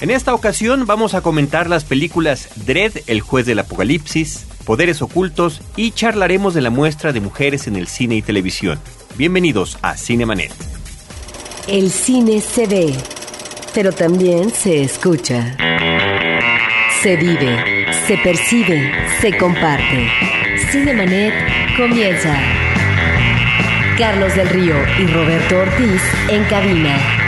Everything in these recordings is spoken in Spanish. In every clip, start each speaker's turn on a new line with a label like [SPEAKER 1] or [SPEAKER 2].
[SPEAKER 1] En esta ocasión vamos a comentar las películas Dread, el juez del apocalipsis, Poderes ocultos y charlaremos de la muestra de mujeres en el cine y televisión. Bienvenidos a Cinemanet.
[SPEAKER 2] El cine se ve, pero también se escucha. Se vive, se percibe, se comparte. Cinemanet comienza. Carlos del Río y Roberto Ortiz en cabina.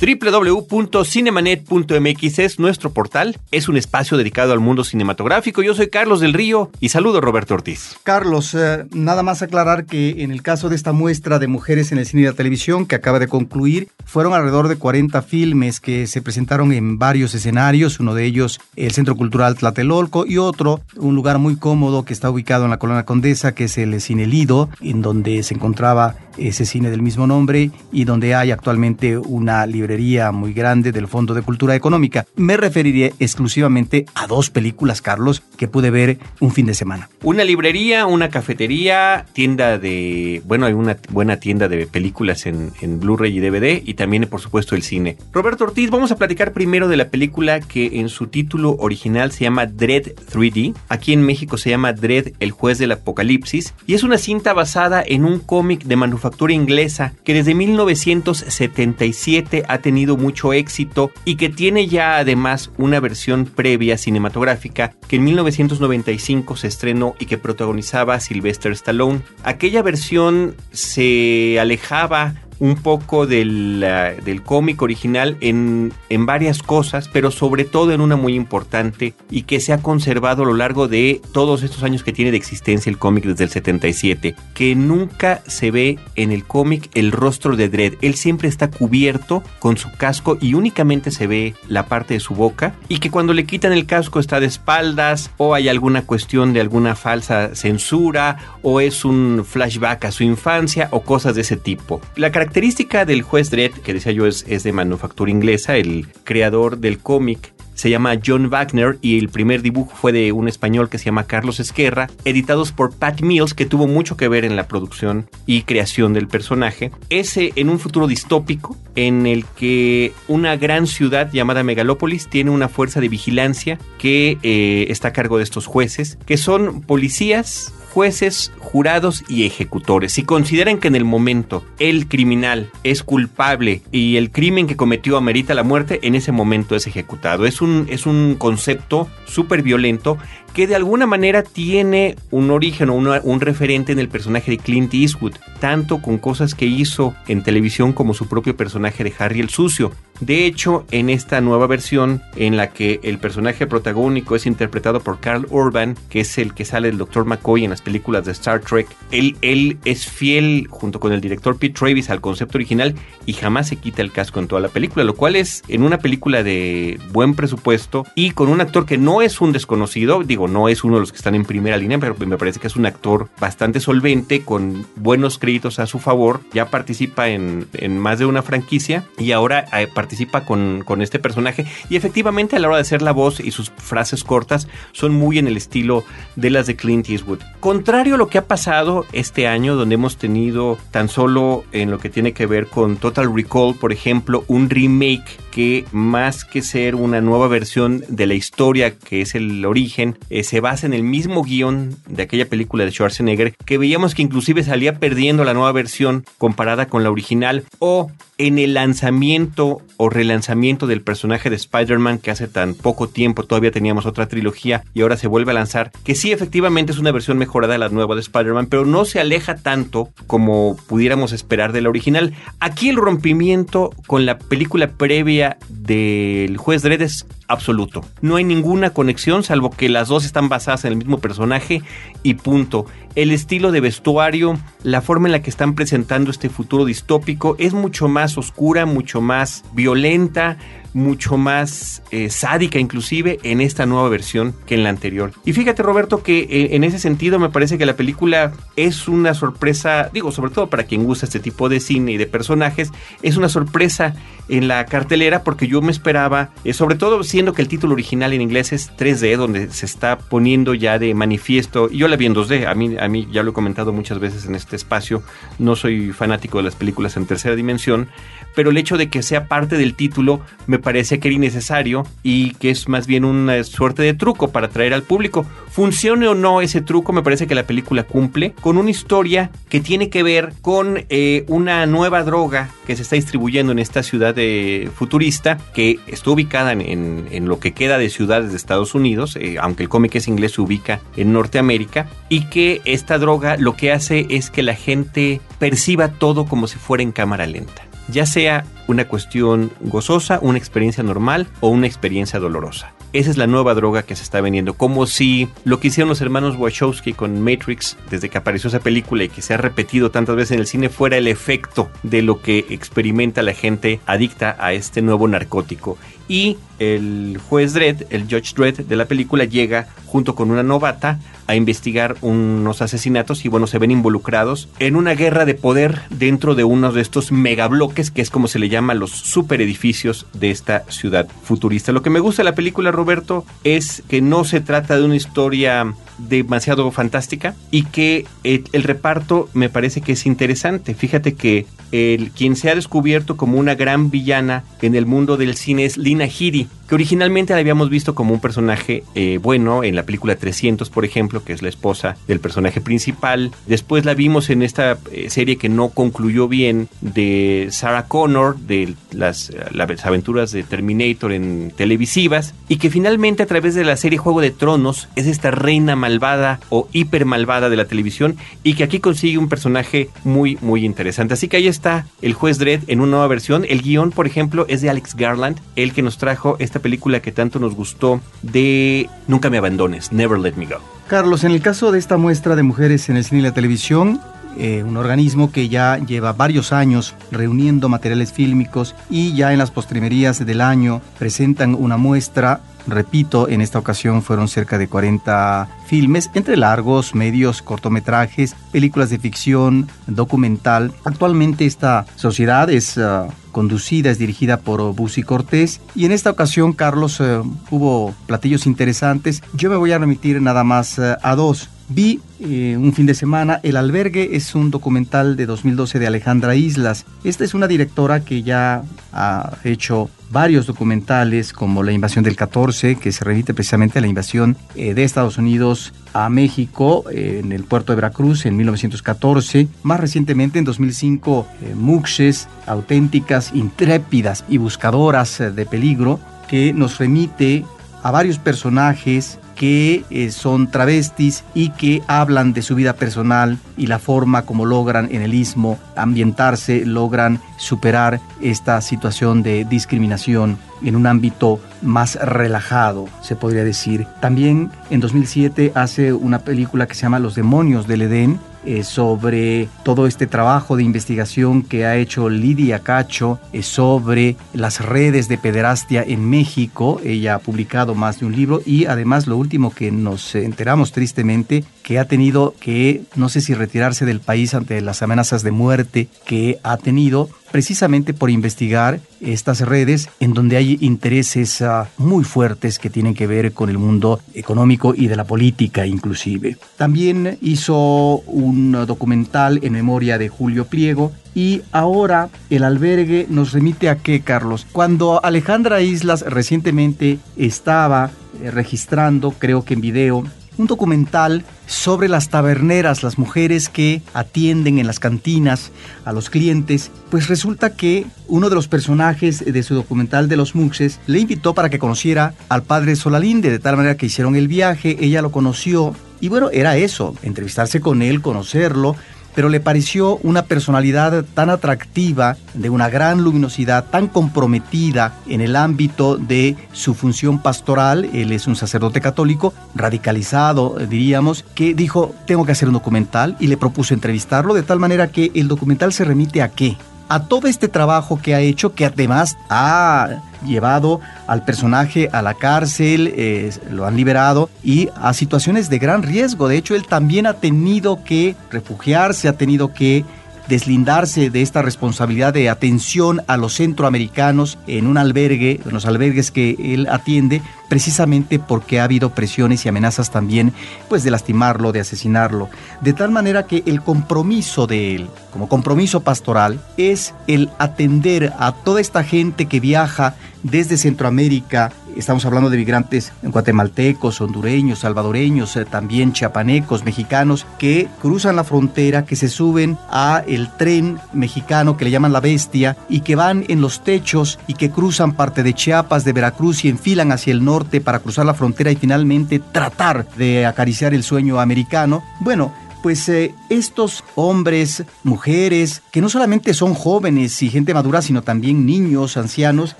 [SPEAKER 1] www.cinemanet.mx es nuestro portal, es un espacio dedicado al mundo cinematográfico. Yo soy Carlos del Río y saludo Roberto Ortiz.
[SPEAKER 3] Carlos, eh, nada más aclarar que en el caso de esta muestra de mujeres en el cine y la televisión que acaba de concluir, fueron alrededor de 40 filmes que se presentaron en varios escenarios, uno de ellos el Centro Cultural Tlatelolco y otro, un lugar muy cómodo que está ubicado en la Colonia Condesa, que es el Cine Lido, en donde se encontraba ese cine del mismo nombre y donde hay actualmente una librería muy grande del Fondo de Cultura Económica. Me referiré exclusivamente a dos películas, Carlos, que pude ver un fin de semana.
[SPEAKER 1] Una librería, una cafetería, tienda de... Bueno, hay una buena tienda de películas en, en Blu-ray y DVD y también, por supuesto, el cine. Roberto Ortiz, vamos a platicar primero de la película que en su título original se llama Dread 3D. Aquí en México se llama Dread, el juez del apocalipsis. Y es una cinta basada en un cómic de manufactura inglesa que desde 1977 ha tenido mucho éxito y que tiene ya además una versión previa cinematográfica que en 1995 se estrenó y que protagonizaba Sylvester Stallone. Aquella versión se alejaba un poco del, del cómic original en, en varias cosas, pero sobre todo en una muy importante y que se ha conservado a lo largo de todos estos años que tiene de existencia el cómic desde el 77, que nunca se ve en el cómic el rostro de Dredd. Él siempre está cubierto con su casco y únicamente se ve la parte de su boca y que cuando le quitan el casco está de espaldas o hay alguna cuestión de alguna falsa censura o es un flashback a su infancia o cosas de ese tipo. La característica del juez Dredd, que decía yo es, de manufactura inglesa, el creador del cómic, se llama John Wagner y el primer dibujo fue de un español que se llama Carlos Esquerra, editados por Pat Mills, que tuvo mucho que ver en la producción y creación del personaje. Ese en un futuro distópico en el que una gran ciudad llamada Megalópolis tiene una fuerza de vigilancia que eh, está a cargo de estos jueces, que son policías jueces, jurados y ejecutores. Si consideran que en el momento el criminal es culpable y el crimen que cometió amerita la muerte, en ese momento es ejecutado. Es un, es un concepto súper violento que de alguna manera tiene un origen o un referente en el personaje de Clint Eastwood, tanto con cosas que hizo en televisión como su propio personaje de Harry el Sucio. De hecho, en esta nueva versión, en la que el personaje protagónico es interpretado por Carl Urban, que es el que sale del Dr. McCoy en las películas de Star Trek, él, él es fiel, junto con el director Pete Travis, al concepto original y jamás se quita el casco en toda la película, lo cual es en una película de buen presupuesto y con un actor que no es un desconocido, digo, no es uno de los que están en primera línea, pero me parece que es un actor bastante solvente, con buenos créditos a su favor, ya participa en, más de una franquicia y ahora eh, participa con, con este personaje y efectivamente a la hora de hacer la voz y sus frases cortas son muy en el estilo de las de Clint Eastwood. Contrario a lo que ha pasado este año, donde hemos tenido tan solo en lo que tiene que ver con Total Recall, por ejemplo, un remake que más que ser una nueva versión de la historia que es el origen, eh, se basa en el mismo guion de aquella película de Schwarzenegger, que veíamos que inclusive salía perdiendo la nueva versión comparada con la original, o en el lanzamiento o relanzamiento del personaje de Spider-Man que hace tan poco tiempo todavía teníamos otra trilogía y ahora se vuelve a lanzar, que sí efectivamente es una versión mejorada de la nueva de Spider-Man, pero no se aleja tanto como pudiéramos esperar de la original. Aquí el rompimiento con la película previa del juez Dredd es absoluto. No hay ninguna conexión salvo que las dos están basadas en el mismo personaje y punto. El estilo de vestuario, la forma en la que están presentando este futuro distópico es mucho más oscura, mucho más violenta, mucho más eh, sádica inclusive en esta nueva versión que en la anterior. Y fíjate Roberto que eh, en ese sentido me parece que la película es una sorpresa, digo sobre todo para quien gusta este tipo de cine y de personajes, es una sorpresa en la cartelera porque yo me esperaba, eh, sobre todo si entiendo que el título original en inglés es 3D, donde se está poniendo ya de manifiesto, y yo la vi en 2D, a mí, a mí ya lo he comentado muchas veces en este espacio, no soy fanático de las películas en tercera dimensión, pero el hecho de que sea parte del título me parece que era innecesario y que es más bien una suerte de truco para atraer al público. Funcione o no ese truco, me parece que la película cumple con una historia que tiene que ver con eh, una nueva droga que se está distribuyendo en esta ciudad de futurista que está ubicada en, lo que queda de ciudades de Estados Unidos, eh, aunque el cómic es inglés, se ubica en Norteamérica, y que esta droga lo que hace es que la gente perciba todo como si fuera en cámara lenta ya sea una cuestión gozosa, una experiencia normal o una experiencia dolorosa. Esa es la nueva droga que se está vendiendo, como si lo que hicieron los hermanos Wachowski con Matrix desde que apareció esa película y que se ha repetido tantas veces en el cine fuera el efecto de lo que experimenta la gente adicta a este nuevo narcótico. Y el juez Dredd, el Judge Dredd de la película, llega junto con una novata a investigar unos asesinatos y bueno, se ven involucrados en una guerra de poder dentro de uno de estos megabloques que es como se le llama los super edificios de esta ciudad futurista. Lo que me gusta de la película, Roberto, es que no se trata de una historia demasiado fantástica y que el, reparto me parece que es interesante. Fíjate que el, quien se ha descubierto como una gran villana en el mundo del cine es Lina Headey, que originalmente la habíamos visto como un personaje eh, bueno en la película 300, por ejemplo, que es la esposa del personaje principal. Después la vimos en esta eh, serie que no concluyó bien de Sarah Connor, de las, las aventuras de Terminator en televisivas, y que finalmente a través de la serie Juego de Tronos es esta reina malvada o hiper malvada de la televisión y que aquí consigue un personaje muy, muy interesante. Así que ahí está el juez Dredd en una nueva versión. El guion, por ejemplo, es de Alex Garland, el que nos trajo esta película que tanto nos gustó de Nunca me abandones, Never Let Me Go.
[SPEAKER 3] Carlos, en el caso de esta muestra de mujeres en el cine y la televisión, eh, un organismo que ya lleva varios años reuniendo materiales fílmicos y ya en las postrimerías del año presentan una muestra Repito, en esta ocasión fueron cerca de 40 filmes, entre largos, medios, cortometrajes, películas de ficción, documental. Actualmente esta sociedad es ah, conducida, es dirigida por Busi Cortés y en esta ocasión, Carlos, eh, hubo platillos interesantes. Yo me voy a remitir nada más eh, a dos. Vi eh, un fin de semana El albergue es un documental de 2012 de Alejandra Islas. Esta es una directora que ya ha hecho varios documentales como La invasión del 14, que se remite precisamente a la invasión eh, de Estados Unidos a México eh, en el puerto de Veracruz en 1914. Más recientemente, en 2005, Muxes, auténticas, intrépidas y buscadoras de peligro, que nos remite a varios personajes que eh, son travestis y que hablan de su vida personal y la forma como logran en el istmo ambientarse, logran superar esta situación de discriminación en un ámbito más relajado, se podría decir. También en 2007 hace una película que se llama Los demonios del Edén, eh, sobre todo este trabajo de investigación que ha hecho Lidia Cacho eh, sobre las redes de pederastia en México. Ella ha publicado más de un libro y además lo último que nos enteramos tristemente que ha tenido que, no sé si retirarse del país ante las amenazas de muerte que ha tenido precisamente por investigar estas redes en donde hay intereses ah, muy fuertes que tienen que ver con el mundo económico y de la política inclusive. También hizo un documental en memoria de Julio Pliego y ahora el albergue nos remite a qué, Carlos? Cuando Alejandra Islas recientemente estaba eh, registrando, creo que en video, un documental sobre las taberneras, las mujeres que atienden en las cantinas a los clientes, pues resulta que uno de los personajes de su documental de los Muxes le invitó para que conociera al padre Solalinde, de tal manera que hicieron el viaje, ella lo conoció y bueno, era eso, entrevistarse con él, conocerlo, pero le pareció una personalidad tan atractiva, de una gran luminosidad, tan comprometida en el ámbito de su función pastoral, él es un sacerdote católico, radicalizado, diríamos, que dijo, tengo que hacer un documental y le propuso entrevistarlo de tal manera que el documental se remite a qué? A todo este trabajo que ha hecho, que además ha llevado al personaje a la cárcel, eh, lo han liberado y a situaciones de gran riesgo. De hecho, él también ha tenido que refugiarse, ha tenido que deslindarse de esta responsabilidad de atención a los centroamericanos en un albergue, en los albergues que él atiende, precisamente porque ha habido presiones y amenazas también, pues de lastimarlo, de asesinarlo. De tal manera que el compromiso de él, como compromiso pastoral, es el atender a toda esta gente que viaja desde Centroamérica, estamos hablando de migrantes guatemaltecos, hondureños, salvadoreños, eh, también chiapanecos, mexicanos, que cruzan la frontera, que se suben a el tren mexicano que le llaman la bestia y que van en los techos y que cruzan parte de Chiapas, de Veracruz y enfilan hacia el norte para cruzar la frontera y finalmente tratar de acariciar el sueño americano. Bueno, pues eh, estos hombres, mujeres, que no solamente son jóvenes y gente madura, sino también niños, ancianos,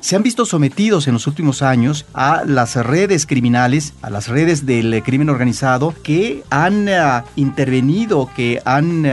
[SPEAKER 3] se han visto sometidos en los últimos años a las redes criminales, a las redes del eh, crimen organizado, que han eh, intervenido, que han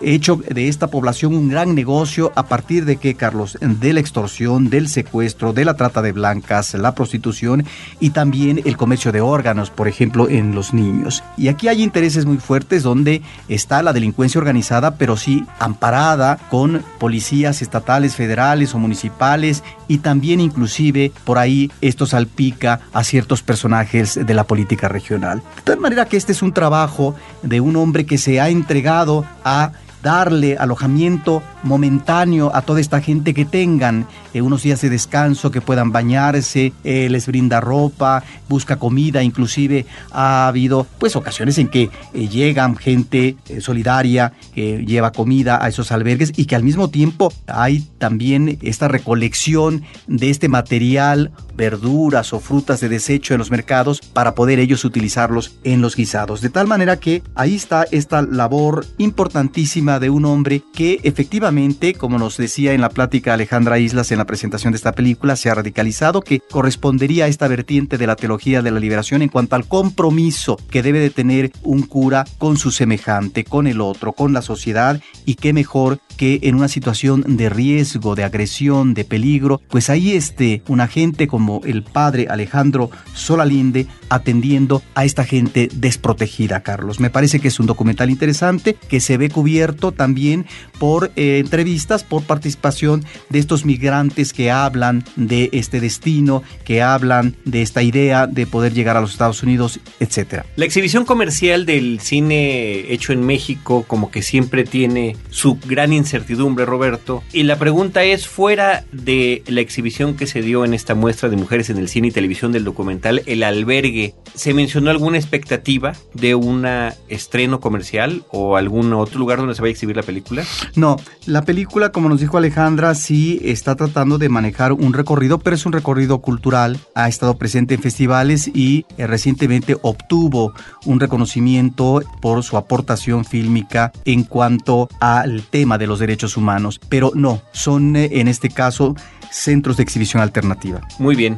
[SPEAKER 3] hecho de esta población un gran negocio a partir de que, Carlos, de la extorsión, del secuestro, de la trata de blancas, la prostitución y también el comercio de órganos, por ejemplo, en los niños. Y aquí hay intereses muy fuertes donde está la delincuencia organizada, pero sí amparada con policías estatales, federales o municipales y también inclusive por ahí esto salpica a ciertos personajes de la política regional. De tal manera que este es un trabajo de un hombre que se ha entregado a darle alojamiento momentáneo a toda esta gente que tengan eh, unos días de descanso, que puedan bañarse, eh, les brinda ropa, busca comida, inclusive ha habido pues ocasiones en que eh, llegan gente solidaria que lleva comida a esos albergues y que al mismo tiempo hay también esta recolección de este material, verduras o frutas de desecho en los mercados para poder ellos utilizarlos en los guisados. De tal manera que ahí está esta labor importantísima de un hombre que efectivamente, como nos decía en la plática Alejandra Islas en la presentación de esta película, se ha radicalizado, que correspondería a esta vertiente de la teología de la liberación en cuanto al compromiso que debe de tener un cura con su semejante, con el otro, con la sociedad y qué mejor que en una situación de riesgo, de agresión, de peligro, pues ahí esté un agente como el padre Alejandro Solalinde atendiendo a esta gente desprotegida, Carlos. Me parece que es un documental interesante que se ve cubierto también por eh, entrevistas, por participación de estos migrantes que hablan de este destino, que hablan de esta idea de poder llegar a los Estados Unidos, etc.
[SPEAKER 1] La exhibición comercial del cine hecho en México como que siempre tiene su gran incertidumbre, Roberto. Y la pregunta es, fuera de la exhibición que se dio en esta muestra de mujeres en el cine y televisión del documental El Albergue, ¿se mencionó alguna expectativa de un estreno comercial o algún otro lugar donde se vaya a exhibir la película?
[SPEAKER 3] No, la película, como nos dijo Alejandra, sí está tratando de manejar un recorrido, pero es un recorrido cultural. Ha estado presente en festivales y eh, recientemente obtuvo un reconocimiento por su aportación fílmica en cuanto al tema de los derechos humanos. Pero no, son eh, en este caso centros de exhibición alternativa.
[SPEAKER 1] Muy bien.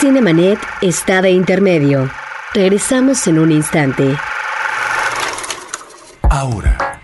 [SPEAKER 2] Cinemanet está de intermedio. Regresamos en un instante.
[SPEAKER 4] Ahora,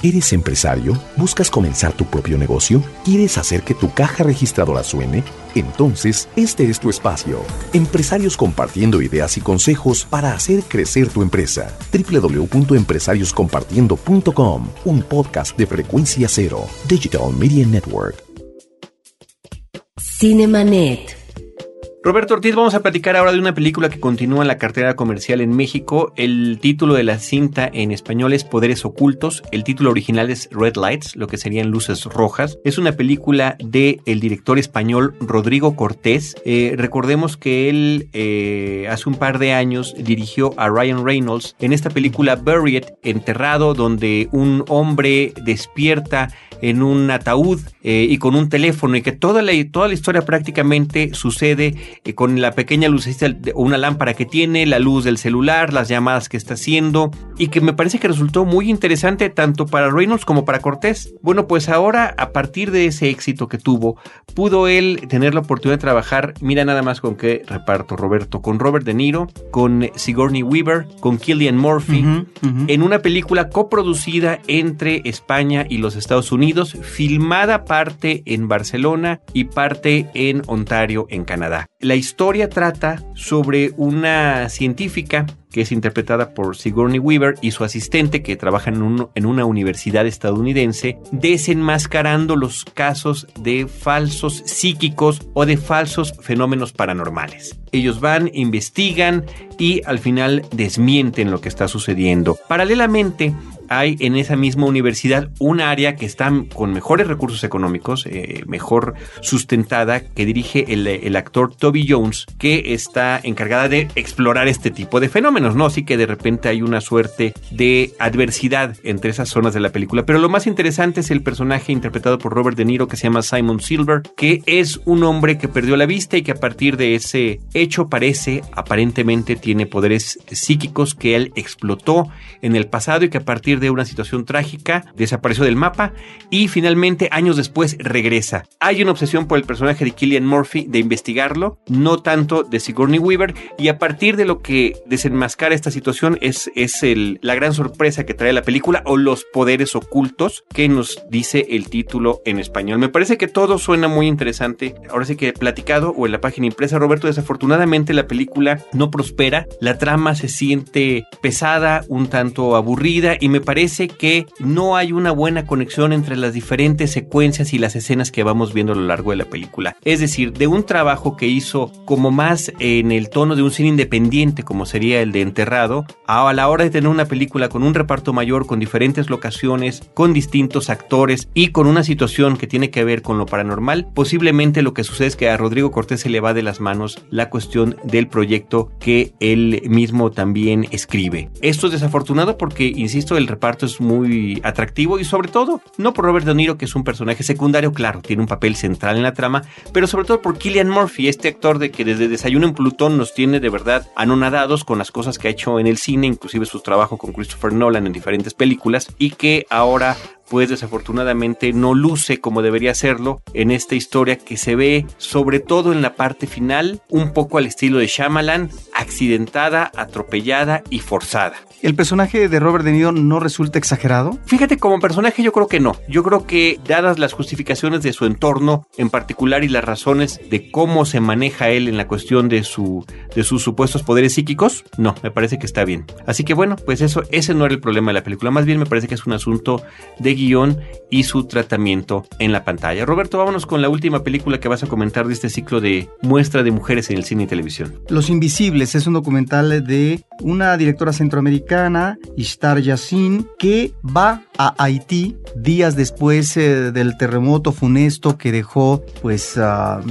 [SPEAKER 5] ¿Eres empresario? ¿Buscas comenzar tu propio negocio? ¿Quieres hacer que tu caja registradora suene? Entonces, este es tu espacio. Empresarios compartiendo ideas y consejos para hacer crecer tu empresa. www.empresarioscompartiendo.com, un podcast de frecuencia cero, Digital Media Network.
[SPEAKER 2] Cinemanet.
[SPEAKER 1] Roberto Ortiz, vamos a platicar ahora de una película que continúa en la cartera comercial en México. El título de la cinta en español es Poderes Ocultos. El título original es Red Lights, lo que serían luces rojas. Es una película de el director español Rodrigo Cortés. Eh, recordemos que él eh, hace un par de años dirigió a Ryan Reynolds en esta película Buried, enterrado, donde un hombre despierta en un ataúd eh, y con un teléfono y que toda la, toda la historia prácticamente sucede eh, con la pequeña lucecita o una lámpara que tiene, la luz del celular, las llamadas que está haciendo y que me parece que resultó muy interesante tanto para Reynolds como para Cortés. Bueno, pues ahora a partir de ese éxito que tuvo, pudo él tener la oportunidad de trabajar, mira nada más con qué reparto Roberto, con Robert De Niro, con Sigourney Weaver, con Killian Murphy, en una película coproducida entre España y los Estados Unidos, filmada parte en Barcelona y parte en Ontario, en Canadá. La historia trata sobre una científica que es interpretada por Sigourney Weaver y su asistente que trabaja en, en, una universidad estadounidense, desenmascarando los casos de falsos psíquicos o de falsos fenómenos paranormales. Ellos van, investigan y al final desmienten lo que está sucediendo. Paralelamente, hay en esa misma universidad un área que está con mejores recursos económicos, eh, mejor sustentada, que dirige el, actor Toby Jones, que está encargada de explorar este tipo de fenómenos, ¿no? Así que de repente hay una suerte de adversidad entre esas zonas de la película. Pero lo más interesante es el personaje interpretado por Robert De Niro, que se llama Simon Silver, que es un hombre que perdió la vista y que a partir de ese hecho parece, aparentemente, tiene poderes psíquicos que él explotó en el pasado y que a partir de una situación trágica, desapareció del mapa y finalmente años después regresa. Hay una obsesión por el personaje de Killian Murphy de investigarlo, no tanto de Sigourney Weaver y a partir de lo que desenmascara esta situación es, es el, la gran sorpresa que trae la película o los poderes ocultos que nos dice el título en español. Me parece que todo suena muy interesante. Ahora sí que he platicado o en la página impresa, Roberto, desafortunadamente la película no prospera, la trama se siente pesada, un tanto aburrida y me parece que no hay una buena conexión entre las diferentes secuencias y las escenas que vamos viendo a lo largo de la película. Es decir, de un trabajo que hizo como más en el tono de un cine independiente, como sería el de Enterrado, a la hora de tener una película con un reparto mayor, con diferentes locaciones, con distintos actores y con una situación que tiene que ver con lo paranormal, posiblemente lo que sucede es que a Rodrigo Cortés se le va de las manos la cuestión del proyecto que él mismo también escribe. Esto es desafortunado porque, insisto, el reparto es muy atractivo y sobre todo, no por Robert De Niro, que es un personaje secundario, claro, tiene un papel central en la trama, pero sobre todo por Killian Murphy, este actor de que desde Desayuno en Plutón nos tiene de verdad anonadados con las cosas que ha hecho en el cine, inclusive su trabajo con Christopher Nolan en diferentes películas y que ahora pues desafortunadamente no luce como debería serlo en esta historia que se ve sobre todo en la parte final un poco al estilo de Shyamalan, accidentada, atropellada y forzada.
[SPEAKER 3] ¿El personaje de Robert De Niro no resulta exagerado?
[SPEAKER 1] Fíjate, como personaje yo creo que no. Yo creo que dadas las justificaciones de su entorno en particular y las razones de cómo se maneja él en la cuestión de, su, de sus supuestos poderes psíquicos, no, me parece que está bien. Así que bueno, pues eso, ese no era el problema de la película. Más bien me parece que es un asunto de guion y su tratamiento en la pantalla. Roberto, vámonos con la última película que vas a comentar de este ciclo de muestra de mujeres en el cine y televisión.
[SPEAKER 3] Los Invisibles es un documental de una directora centroamericana, Ishtar Yassin, que va a Haití días después eh, del terremoto funesto que dejó pues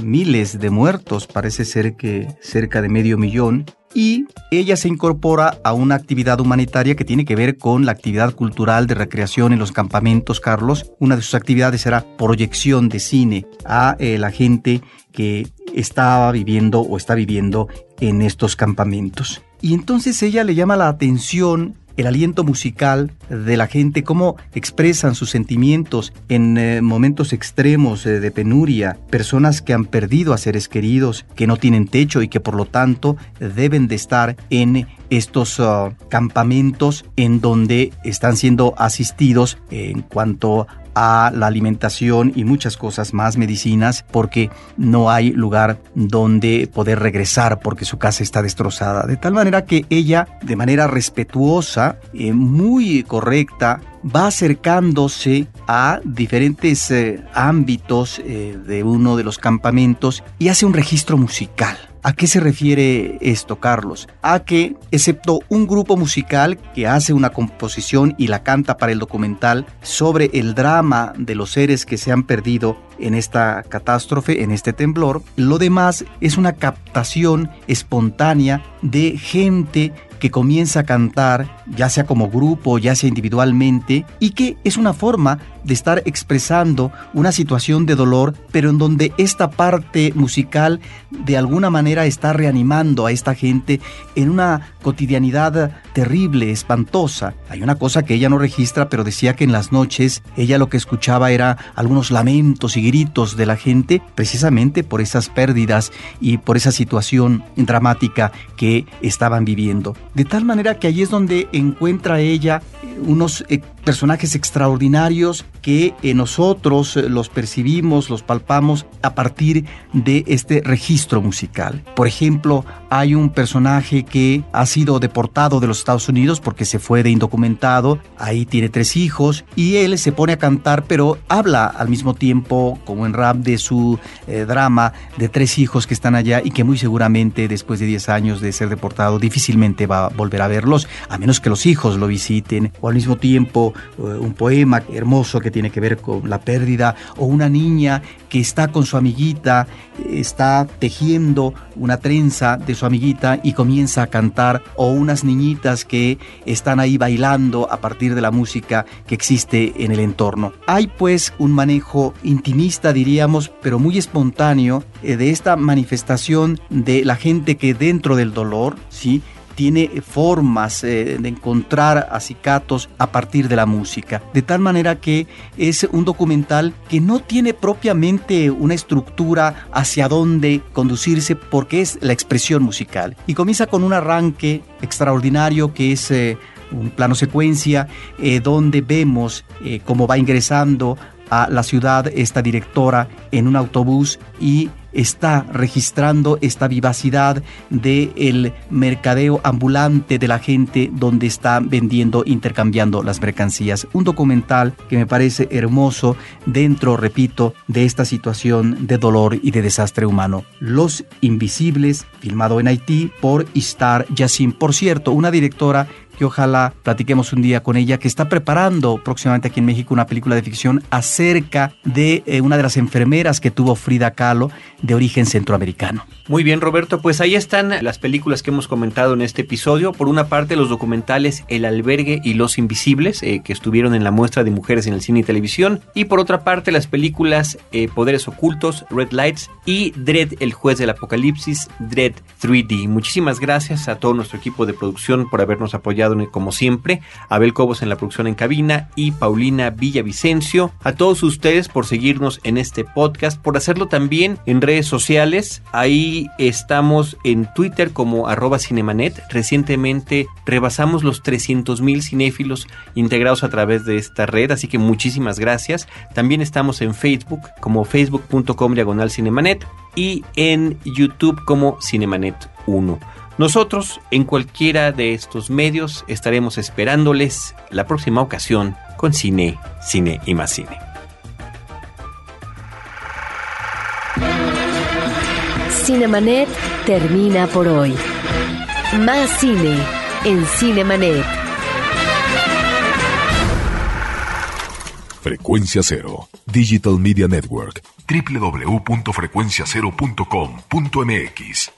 [SPEAKER 3] miles de muertos, parece ser que cerca de medio millón, y ella se incorpora a una actividad humanitaria que tiene que ver con la actividad cultural de recreación en los campamentos, Carlos. Una de sus actividades era proyección de cine a eh, la gente que estaba viviendo o está viviendo en estos campamentos. Y entonces ella le llama la atención el aliento musical de la gente, cómo expresan sus sentimientos en eh, momentos extremos eh, de penuria, personas que han perdido a seres queridos, que no tienen techo y que por lo tanto deben de estar en estos uh, campamentos en donde están siendo asistidos en cuanto a la alimentación y muchas cosas más, medicinas, porque no hay lugar donde poder regresar porque su casa está destrozada. De tal manera que ella, de manera respetuosa, eh, muy correcta, va acercándose a diferentes eh, ámbitos eh, de uno de los campamentos y hace un registro musical. ¿A qué se refiere esto, Carlos? A que, excepto un grupo musical que hace una composición y la canta para el documental sobre el drama de los seres que se han perdido en esta catástrofe, en este temblor, lo demás es una captación espontánea de gente que comienza a cantar, ya sea como grupo, ya sea individualmente, y que es una forma de estar expresando una situación de dolor, pero en donde esta parte musical de alguna manera está reanimando a esta gente en una cotidianidad terrible, espantosa. Hay una cosa que ella no registra, pero decía que en las noches ella lo que escuchaba era algunos lamentos y gritos de la gente, precisamente por esas pérdidas y por esa situación dramática que estaban viviendo. De tal manera que allí es donde encuentra ella unos eh, personajes extraordinarios que eh, nosotros eh, los percibimos, los palpamos a partir de este registro musical. Por ejemplo, hay un personaje que ha sido deportado de los Estados Unidos porque se fue de indocumentado, ahí tiene tres hijos y él se pone a cantar pero habla al mismo tiempo como en rap de su drama de tres hijos que están allá y que muy seguramente después de 10 años de ser deportado difícilmente va a volver a verlos a menos que los hijos lo visiten o al mismo tiempo eh, un poema hermoso que tiene que ver con la pérdida, o una niña que está con su amiguita, está tejiendo una trenza de su amiguita y comienza a cantar, o unas niñitas que están ahí bailando a partir de la música que existe en el entorno. Hay pues un manejo intimista, diríamos, pero muy espontáneo eh, de esta manifestación de la gente que dentro del dolor, ¿sí? Tiene formas eh, de encontrar acicatos a partir de la música. De tal manera que es un documental que no tiene propiamente una estructura hacia dónde conducirse porque es la expresión musical. Y comienza con un arranque extraordinario que es... Eh, un plano secuencia eh, donde vemos cómo va ingresando a la ciudad esta directora en un autobús y está registrando esta vivacidad del el mercadeo ambulante de la gente donde está vendiendo, intercambiando las mercancías. Un documental que me parece hermoso dentro, repito, de esta situación de dolor y de desastre humano. Los Invisibles, filmado en Haití por Istar Yassin. Por cierto, una directora que ojalá platiquemos un día con ella, que está preparando próximamente aquí en México una película de ficción acerca de eh, una de las enfermeras que tuvo Frida Kahlo de origen centroamericano.
[SPEAKER 1] Muy bien, Roberto, pues ahí están las películas que hemos comentado en este episodio. Por una parte, los documentales El albergue y Los Invisibles, eh, que estuvieron en la muestra de mujeres en el cine y televisión. Y por otra parte, las películas eh, Poderes Ocultos, Red Lights y Dread, el juez del apocalipsis, Dread 3D. Muchísimas gracias a todo nuestro equipo de producción por habernos apoyado como siempre. Abel Cobos en la producción en cabina y Paulina Villavicencio. A todos ustedes por seguirnos en este podcast, por hacerlo también en redes sociales. Ahí estamos en Twitter como arroba cinemanet. Recientemente rebasamos los 300 mil cinéfilos integrados a través de esta red, así que muchísimas gracias. También estamos en Facebook como facebook.com diagonal cinemanet y en YouTube como cinemanet 1. Nosotros en cualquiera de estos medios estaremos esperándoles la próxima ocasión con cine, cine y más cine.
[SPEAKER 2] Cinemanet termina por hoy. Más cine en Cinemanet.
[SPEAKER 4] Frecuencia Cero, Digital Media Network, www.frecuenciacero.com.mx.